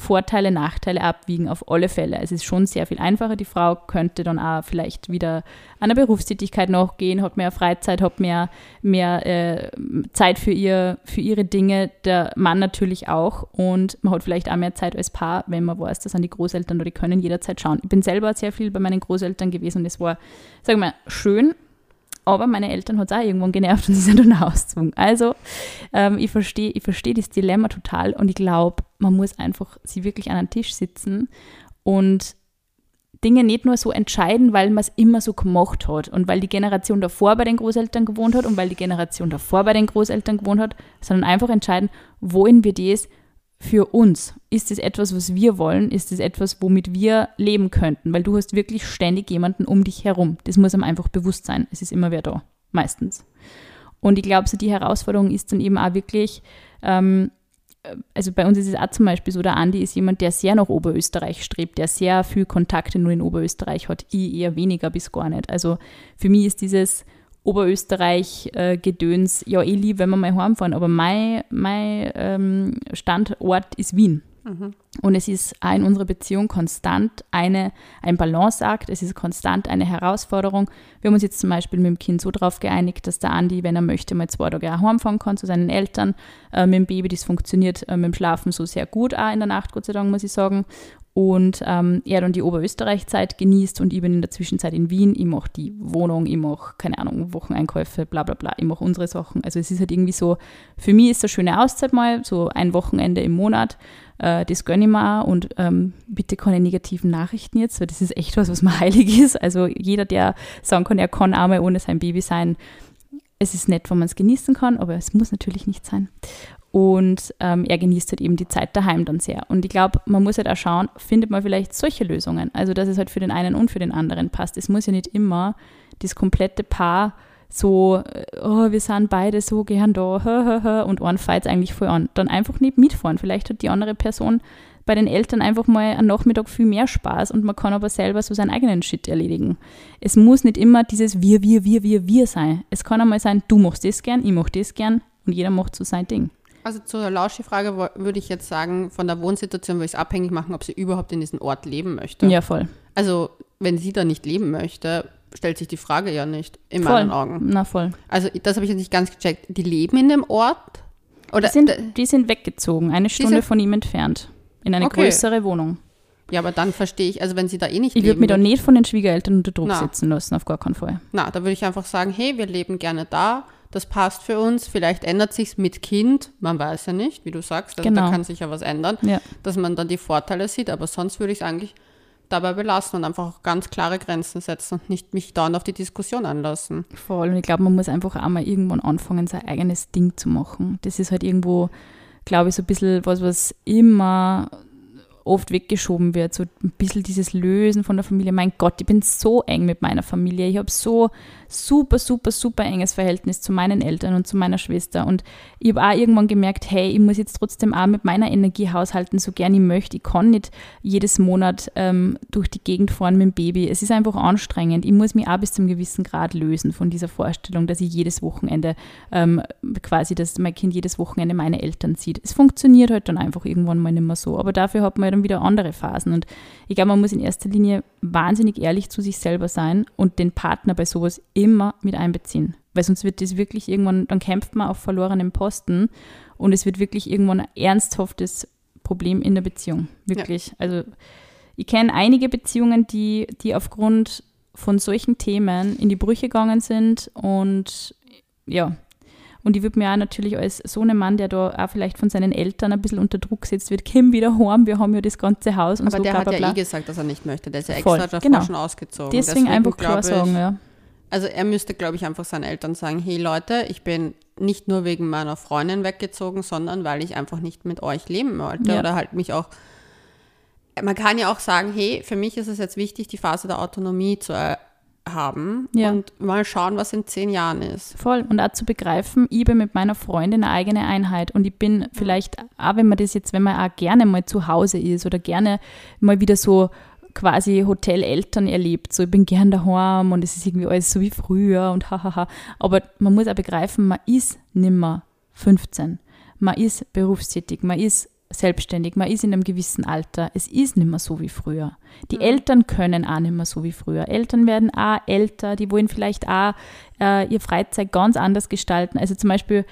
Vorteile, Nachteile abwiegen, auf alle Fälle. Es ist schon sehr viel einfacher. Die Frau könnte dann auch vielleicht wieder einer Berufstätigkeit nachgehen, hat mehr Freizeit, hat mehr, mehr äh, Zeit für, ihr, für ihre Dinge. Der Mann natürlich auch. Und man hat vielleicht auch mehr Zeit als Paar, wenn man weiß, dass an die Großeltern oder die können jederzeit schauen. Ich bin selber sehr viel bei meinen Großeltern gewesen und es war, sagen wir, schön, aber meine Eltern hat es auch irgendwann genervt und sie sind dann ausgezogen. Also ähm, ich verstehe ich versteh das Dilemma total und ich glaube, man muss einfach sie wirklich an einen Tisch sitzen und Dinge nicht nur so entscheiden, weil man es immer so gemacht hat und weil die Generation davor bei den Großeltern gewohnt hat und weil die Generation davor bei den Großeltern gewohnt hat, sondern einfach entscheiden, wollen wir das für uns? Ist es etwas, was wir wollen? Ist es etwas, womit wir leben könnten? Weil du hast wirklich ständig jemanden um dich herum. Das muss einem einfach bewusst sein. Es ist immer wer da, meistens. Und ich glaube, so die Herausforderung ist dann eben auch wirklich, ähm, also bei uns ist es auch zum Beispiel so, der Andi ist jemand, der sehr nach Oberösterreich strebt, der sehr viel Kontakte nur in Oberösterreich hat. Ich eher weniger bis gar nicht. Also für mich ist dieses Oberösterreich-Gedöns, äh, ja, ich liebe, wenn wir mal heimfahren, aber mein, mein ähm, Standort ist Wien. Mhm. Und es ist auch in unserer Beziehung konstant eine, ein Balanceakt, es ist konstant eine Herausforderung. Wir haben uns jetzt zum Beispiel mit dem Kind so darauf geeinigt, dass der Andi, wenn er möchte, mal zwei Tage auch heimfahren kann zu seinen Eltern. Äh, mit dem Baby, das funktioniert äh, mit dem Schlafen so sehr gut auch in der Nacht, Gott sei Dank, muss ich sagen und ähm, er dann die Oberösterreich-Zeit genießt und ich bin in der Zwischenzeit in Wien. Ich mache die Wohnung, ich mache, keine Ahnung, Wocheneinkäufe, bla bla bla. Ich mache unsere Sachen. Also es ist halt irgendwie so, für mich ist das schöne Auszeit mal, so ein Wochenende im Monat. Äh, das gönne ich mir auch und ähm, bitte keine negativen Nachrichten jetzt, weil das ist echt was, was mir heilig ist. Also jeder, der sagen kann, er kann auch mal ohne sein Baby sein, es ist nett, wenn man es genießen kann, aber es muss natürlich nicht sein. Und ähm, er genießt halt eben die Zeit daheim dann sehr. Und ich glaube, man muss halt auch schauen, findet man vielleicht solche Lösungen. Also, dass es halt für den einen und für den anderen passt. Es muss ja nicht immer das komplette Paar so, äh, oh, wir sind beide so gern da, und einen feiert eigentlich voll an. Dann einfach nicht mitfahren. Vielleicht hat die andere Person bei den Eltern einfach mal am Nachmittag viel mehr Spaß und man kann aber selber so seinen eigenen Shit erledigen. Es muss nicht immer dieses Wir, wir, wir, wir, wir sein. Es kann einmal sein, du machst das gern, ich mach das gern und jeder macht so sein Ding. Also zur Lauschi-Frage würde ich jetzt sagen, von der Wohnsituation würde ich es abhängig machen, ob sie überhaupt in diesem Ort leben möchte. Ja, voll. Also wenn sie da nicht leben möchte, stellt sich die Frage ja nicht, in voll. meinen Augen. Na voll. Also das habe ich jetzt nicht ganz gecheckt. Die leben in dem Ort? Oder die, sind, die sind weggezogen, eine Stunde von ihm entfernt, in eine okay. größere Wohnung. Ja, aber dann verstehe ich, also wenn sie da eh nicht Ich würde mich da nicht von den Schwiegereltern unter Druck na. setzen lassen, auf gar keinen Fall. Na, da würde ich einfach sagen, hey, wir leben gerne da das passt für uns, vielleicht ändert sich mit Kind, man weiß ja nicht, wie du sagst, also genau. da kann sich ja was ändern, ja. dass man dann die Vorteile sieht, aber sonst würde ich es eigentlich dabei belassen und einfach auch ganz klare Grenzen setzen und nicht mich dauernd auf die Diskussion anlassen. Voll, und ich glaube, man muss einfach auch mal irgendwann anfangen, sein eigenes Ding zu machen. Das ist halt irgendwo, glaube ich, so ein bisschen was, was immer oft weggeschoben wird, so ein bisschen dieses Lösen von der Familie. Mein Gott, ich bin so eng mit meiner Familie. Ich habe so super, super, super enges Verhältnis zu meinen Eltern und zu meiner Schwester. Und ich habe auch irgendwann gemerkt, hey, ich muss jetzt trotzdem auch mit meiner Energie haushalten, so gern ich möchte. Ich kann nicht jedes Monat ähm, durch die Gegend fahren mit dem Baby. Es ist einfach anstrengend. Ich muss mich auch bis zum gewissen Grad lösen von dieser Vorstellung, dass ich jedes Wochenende ähm, quasi, dass mein Kind jedes Wochenende meine Eltern sieht. Es funktioniert halt dann einfach irgendwann mal nicht mehr so. Aber dafür hat man ja dann wieder andere Phasen. Und ich glaube, man muss in erster Linie wahnsinnig ehrlich zu sich selber sein und den Partner bei sowas immer mit einbeziehen. Weil sonst wird das wirklich irgendwann, dann kämpft man auf verlorenem Posten und es wird wirklich irgendwann ein ernsthaftes Problem in der Beziehung. Wirklich. Ja. Also ich kenne einige Beziehungen, die, die aufgrund von solchen Themen in die Brüche gegangen sind und ja, und ich würde mir auch natürlich als so ein Mann, der da auch vielleicht von seinen Eltern ein bisschen unter Druck setzt wird, komm wieder heim, wir haben ja das ganze Haus und Aber so. der hat ja eh gesagt, dass er nicht möchte. Der ist ja extra Voll, davor genau. schon ausgezogen. Deswegen, Deswegen einfach klar sagen, ja. Also er müsste, glaube ich, einfach seinen Eltern sagen, hey Leute, ich bin nicht nur wegen meiner Freundin weggezogen, sondern weil ich einfach nicht mit euch leben wollte. Ja. Oder halt mich auch man kann ja auch sagen, hey, für mich ist es jetzt wichtig, die Phase der Autonomie zu haben ja. und mal schauen, was in zehn Jahren ist. Voll. Und auch zu begreifen, ich bin mit meiner Freundin eine eigene Einheit und ich bin vielleicht, auch wenn man das jetzt, wenn man auch gerne mal zu Hause ist oder gerne mal wieder so quasi Hoteleltern erlebt, so ich bin gern daheim und es ist irgendwie alles so wie früher und hahaha. Aber man muss auch begreifen, man ist nimmer 15. Man ist berufstätig, man ist selbstständig, man ist in einem gewissen Alter. Es ist nicht mehr so wie früher. Die Mhm. Eltern können auch nicht mehr so wie früher. Eltern werden auch älter, die wollen vielleicht auch äh, ihr Freizeit ganz anders gestalten. Also zum Beispiel,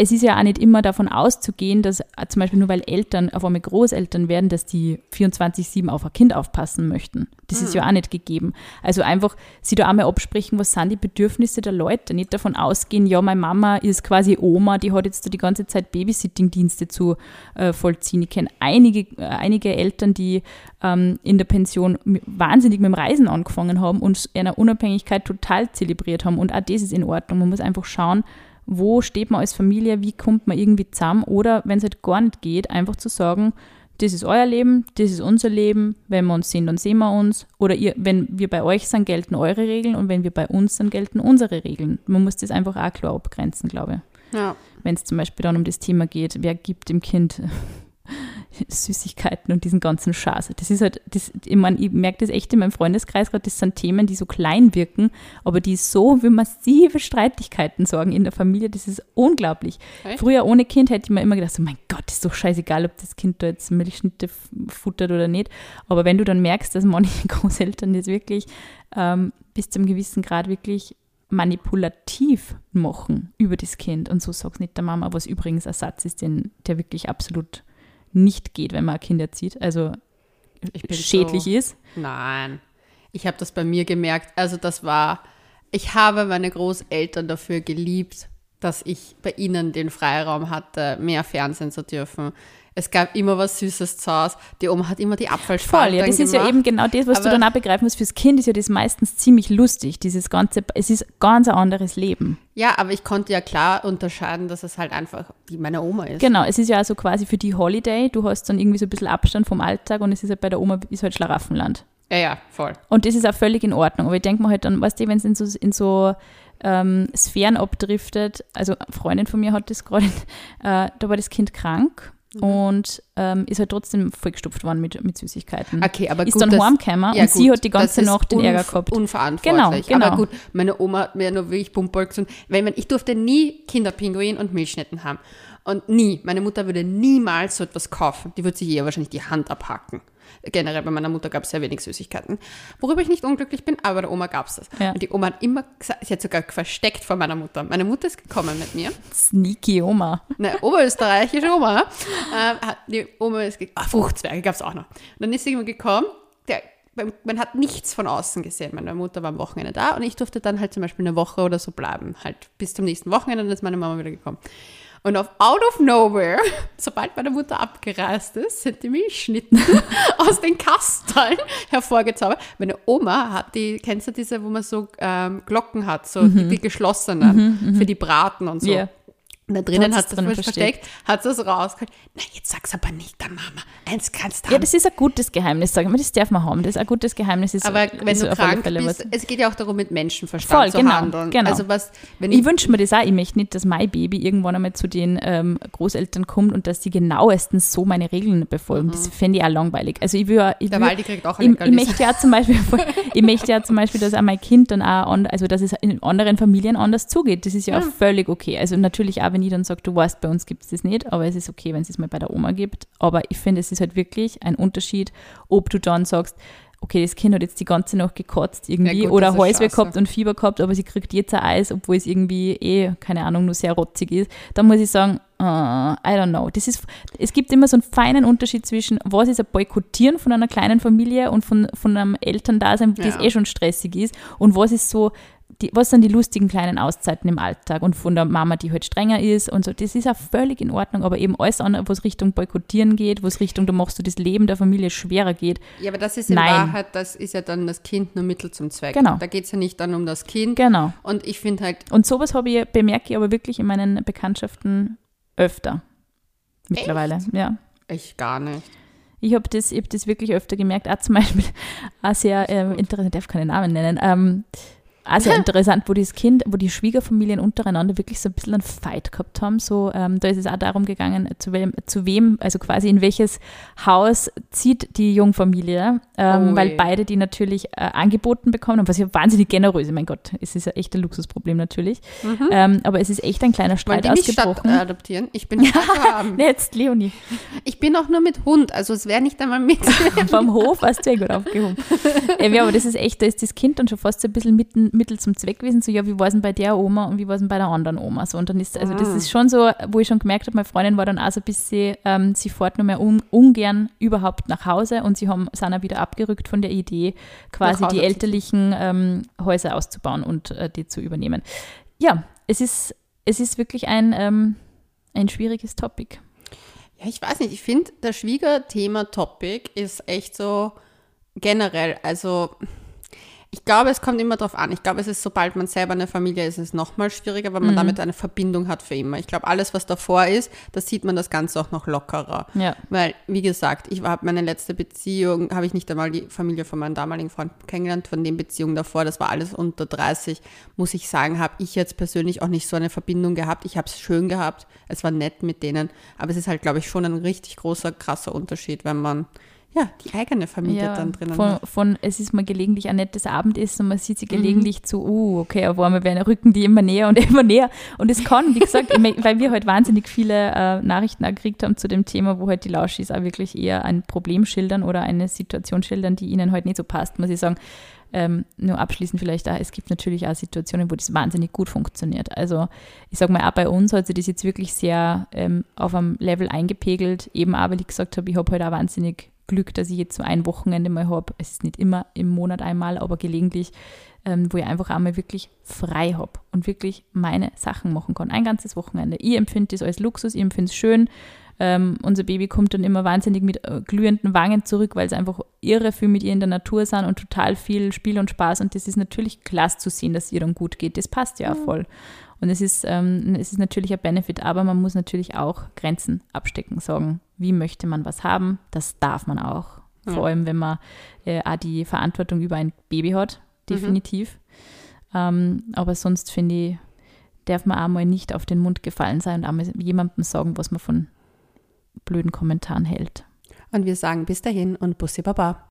es ist ja auch nicht immer davon auszugehen, dass äh, zum Beispiel nur weil Eltern auf einmal Großeltern werden, dass die 24-7 auf ein Kind aufpassen möchten. Das ist ja auch nicht gegeben. Also einfach sie da einmal absprechen, was sind die Bedürfnisse der Leute. Nicht davon ausgehen, ja, meine Mama ist quasi Oma, die hat jetzt da die ganze Zeit Babysitting-Dienste zu äh, vollziehen. Ich kenne einige, äh, einige Eltern, die ähm, in der Pension wahnsinnig mit dem Reisen angefangen haben und einer Unabhängigkeit total zelebriert haben. Und auch das ist in Ordnung. Man muss einfach schauen, wo steht man als Familie, wie kommt man irgendwie zusammen oder wenn es halt gar nicht geht, einfach zu sagen, das ist euer Leben, das ist unser Leben, wenn wir uns sehen, dann sehen wir uns oder ihr, wenn wir bei euch sind, gelten eure Regeln und wenn wir bei uns sind, gelten unsere Regeln. Man muss das einfach auch klar abgrenzen, glaube ich. Ja. Wenn es zum Beispiel dann um das Thema geht, wer gibt dem Kind Süßigkeiten und diesen ganzen Schaß. Das ist halt, das, ich, mein, ich merke das echt in meinem Freundeskreis gerade, das sind Themen, die so klein wirken, aber die so für massive Streitigkeiten sorgen in der Familie, das ist unglaublich. Echt? Früher ohne Kind hätte ich mir immer gedacht, so, mein Gott, ist doch scheißegal, ob das Kind da jetzt Milchschnitte futtert oder nicht. Aber wenn du dann merkst, dass manche Großeltern das wirklich ähm, bis zu einem gewissen Grad wirklich manipulativ machen über das Kind und so sag's nicht der Mama, was übrigens ein Satz ist, den, der wirklich absolut nicht geht, wenn man ein Kind erzieht, also schädlich so- ist. Nein. Ich habe das bei mir gemerkt. Also das war, ich habe meine Großeltern dafür geliebt, dass ich bei ihnen den Freiraum hatte, mehr Fernsehen zu dürfen. Es gab immer was Süßes zu Hause. Die Oma hat immer die Apfelspalten Voll, ja, das ist ja gemacht. eben genau das, was du Aber- dann auch begreifen musst. Fürs Kind ist ja das meistens ziemlich lustig, dieses ganze, es ist ganz ein anderes Leben. Ja, aber ich konnte ja klar unterscheiden, dass es halt einfach wie meine Oma ist. Genau, es ist ja also quasi für die Holiday, du hast dann irgendwie so ein bisschen Abstand vom Alltag und es ist halt bei der Oma, ist halt Schlaraffenland. Ja, ja, voll. Und das ist auch völlig in Ordnung. Aber ich denke mir halt dann, weißt du, wenn es in so, in so ähm, Sphären abdriftet, also eine Freundin von mir hat das gerade, äh, da war das Kind krank Mhm. und ähm, ist halt trotzdem vollgestopft worden mit, mit Süßigkeiten. Okay, aber ist gut, dann das- heimgekommen Ja, und sie gut, hat die ganze Nacht den Ärger gehabt. Unverantwortlich. Genau, Aber genau. gut, meine Oma hat mir nur wirklich Pumperl gesagt, weil man, ich durfte nie Kinderpinguin und Milchschnitten haben. Und nie. Meine Mutter würde niemals so etwas kaufen. Die würde sich eher wahrscheinlich die Hand abhacken. Generell bei meiner Mutter gab es sehr wenig Süßigkeiten. Worüber ich nicht unglücklich bin, aber bei der Oma gab es das. Ja. Und die Oma hat immer gesagt, sie hat sogar versteckt vor meiner Mutter. Meine Mutter ist gekommen mit mir Sneaky Oma. eine oberösterreichische Oma, hat die Oma ist ge- ah, Fruchtzwerge gab es auch noch. Und dann ist sie immer gekommen, der, man hat nichts von außen gesehen. Meine Mutter war am Wochenende da und ich durfte dann halt zum Beispiel eine Woche oder so bleiben, halt bis zum nächsten Wochenende, dann ist meine Mama wieder gekommen. Und auf out of nowhere, sobald meine Mutter abgereist ist, sind die Milchschnitten aus den Kasteln hervorgezaubert. Meine Oma hat die, kennst du diese, wo man so ähm, Glocken hat, so die, die geschlossenen für die Braten und so. Ja. Und da drinnen Hat sie drinnen es versteckt, hat sie es rausgeholt. Na, jetzt sag's aber nicht der Mama. Eins kannst du Ja, das ist ein gutes Geheimnis, sagen wir. Das darf man haben. Das ist ein gutes Geheimnis. Ist, aber wenn ist du krank Fälle bist, es geht ja auch darum, mit Menschenverstand Voll, zu genau, handeln. genau. Also was, wenn Ich ich, wünsche mir das auch. Ich möchte nicht, dass mein Baby irgendwann einmal zu den ähm, Großeltern kommt und dass die genauestens so meine Regeln befolgen. Das fände ich auch langweilig. Also ich ja- ich der Waldi kriegt auch ich, eine ich Leckerlis. möchte ja zum Beispiel, ich möchte ja zum Beispiel, dass auch mein Kind dann auch, an, also dass es in anderen Familien anders zugeht. Das ist ja, auch völlig okay. Also natürlich auch, wenn ich dann sage, du weißt, bei uns gibt es das nicht, aber es ist okay, wenn es es mal bei der Oma gibt. Aber ich finde, es ist halt wirklich ein Unterschied, ob du dann sagst, okay, das Kind hat jetzt die ganze Nacht gekotzt irgendwie Ja, gut, oder ist Halsweh gehabt und Fieber gehabt, aber sie kriegt jetzt ein Eis, obwohl es irgendwie eh, keine Ahnung, nur sehr rotzig ist. Dann muss ich sagen, ah, I don't know. Das ist, es gibt immer so einen feinen Unterschied zwischen, was ist ein Boykottieren von einer kleinen Familie und von, von einem Elterndasein, das Ja. eh schon stressig ist, und was ist so, die, was sind die lustigen kleinen Auszeiten im Alltag und von der Mama, die halt strenger ist und so. Das ist auch völlig in Ordnung, aber eben alles andere, was Richtung Boykottieren geht, was Richtung, da machst du das Leben der Familie schwerer geht. Ja, aber das ist in Nein. Wahrheit, das ist ja dann das Kind nur Mittel zum Zweck. Genau. Da geht es ja nicht dann um das Kind. Genau. Und ich finde halt, Und sowas habe ich, bemerke ich aber wirklich in meinen Bekanntschaften öfter. Mittlerweile, ja. ich gar nicht. Ich habe das, ich hab das wirklich öfter gemerkt. Auch zum Beispiel, auch sehr ähm, interessant, ich darf keine Namen nennen, ähm, also interessant, wo das Kind, wo die Schwiegerfamilien untereinander wirklich so ein bisschen einen Fight gehabt haben. So, ähm, da ist es auch darum gegangen, zu wem, zu wem, also quasi in welches Haus zieht die Jungfamilie, ähm, weil beide die natürlich äh, angeboten bekommen und was ja wahnsinnig generös ist. Mein Gott, es ist ein echtes Luxusproblem natürlich. Mhm. Ähm, aber es ist echt ein kleiner Streit die ausgebrochen. Stadt adoptieren? Ich bin Jetzt, Leonie. Ich bin auch nur mit Hund, also es wäre nicht einmal mit. Vom Hof hast du sehr gut aufgehoben. ähm, ja, aber das ist echt, da ist das Kind dann schon fast so ein bisschen mitten, Mittel zum Zweck gewesen, so ja, wie war es denn bei der Oma und wie war es denn bei der anderen Oma? So, und dann ist, also das ah. ist schon so, wo ich schon gemerkt habe, meine Freundin war dann auch so ein bisschen, ähm, sie fährt nur mehr un, ungern überhaupt nach Hause und sie haben, sind auch wieder abgerückt von der Idee, quasi die elterlichen ähm, Häuser auszubauen und äh, die zu übernehmen. Ja, es ist, es ist wirklich ein, ähm, ein schwieriges Topic. Ja, ich weiß nicht, ich finde, das Schwiegerthema-Topic ist echt so generell, also ich glaube, es kommt immer darauf an. Ich glaube, es ist, sobald man selber eine Familie ist, ist es nochmal schwieriger, weil man mhm. damit eine Verbindung hat für immer. Ich glaube, alles, was davor ist, da sieht man das Ganze auch noch lockerer. Ja. Weil, wie gesagt, ich habe meine letzte Beziehung, habe ich nicht einmal die Familie von meinem damaligen Freund kennengelernt, von den Beziehungen davor, das war alles unter 30, muss ich sagen, habe ich jetzt persönlich auch nicht so eine Verbindung gehabt. Ich habe es schön gehabt, es war nett mit denen, aber es ist halt, glaube ich, schon ein richtig großer, krasser Unterschied, wenn man ja, die eigene Familie ja, dann drinnen von, von, es ist mal gelegentlich ein nettes Abendessen und man sieht sie mhm. gelegentlich mhm. zu, uh, okay, auf einmal werden rücken die immer näher und immer näher. Und es kann, wie gesagt, weil wir halt wahnsinnig viele äh, Nachrichten gekriegt haben zu dem Thema, wo halt die Lauschis auch wirklich eher ein Problem schildern oder eine Situation schildern, die ihnen halt nicht so passt, muss ich sagen. Ähm, nur abschließend vielleicht auch, es gibt natürlich auch Situationen, wo das wahnsinnig gut funktioniert. Also ich sage mal, auch bei uns hat sich das jetzt wirklich sehr ähm, auf einem Level eingepegelt, eben auch, weil ich gesagt habe, ich habe halt auch wahnsinnig Glück, dass ich jetzt so ein Wochenende mal habe. Es ist nicht immer im Monat einmal, aber gelegentlich, ähm, wo ich einfach einmal wirklich frei habe und wirklich meine Sachen machen kann. Ein ganzes Wochenende. Ich empfinde das als Luxus, ich empfinde es schön. Ähm, unser Baby kommt dann immer wahnsinnig mit äh, glühenden Wangen zurück, weil es einfach irre viel mit ihr in der Natur sind und total viel Spiel und Spaß. Und das ist natürlich klasse zu sehen, dass es ihr dann gut geht. Das passt ja, ja. voll. Und es ist, ähm, es ist natürlich ein Benefit, aber man muss natürlich auch Grenzen abstecken, sagen, wie möchte man was haben, das darf man auch. Ja. Vor allem, wenn man äh, auch die Verantwortung über ein Baby hat, mhm. definitiv. Mhm. Ähm, aber sonst finde ich, darf man auch mal nicht auf den Mund gefallen sein und auch mal jemandem sagen, was man von blöden Kommentaren hält. Und wir sagen bis dahin und Bussi Baba.